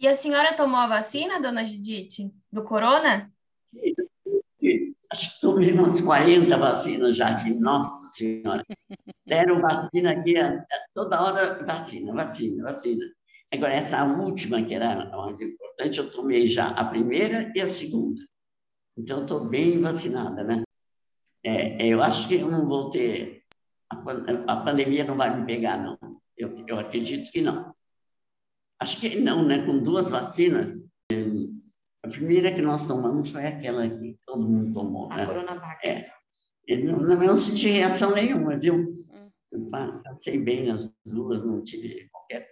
E a senhora tomou a vacina, dona Judite, do corona? Acho que tomei umas 40 vacinas já aqui, nossa senhora. Deram vacina aqui, toda hora vacina, vacina, vacina. Agora, essa última, que era a mais importante, eu tomei já a primeira e a segunda. Então, estou bem vacinada, né? É, eu acho que eu não vou ter. A, a pandemia não vai me pegar, não. Eu, eu acredito que não. Acho que não, né? Com duas vacinas. A primeira que nós tomamos foi aquela que todo mundo tomou, a né? Coronavac. É. Eu não, não senti reação nenhuma, viu? Hum. Passei bem nas duas, não tive qualquer.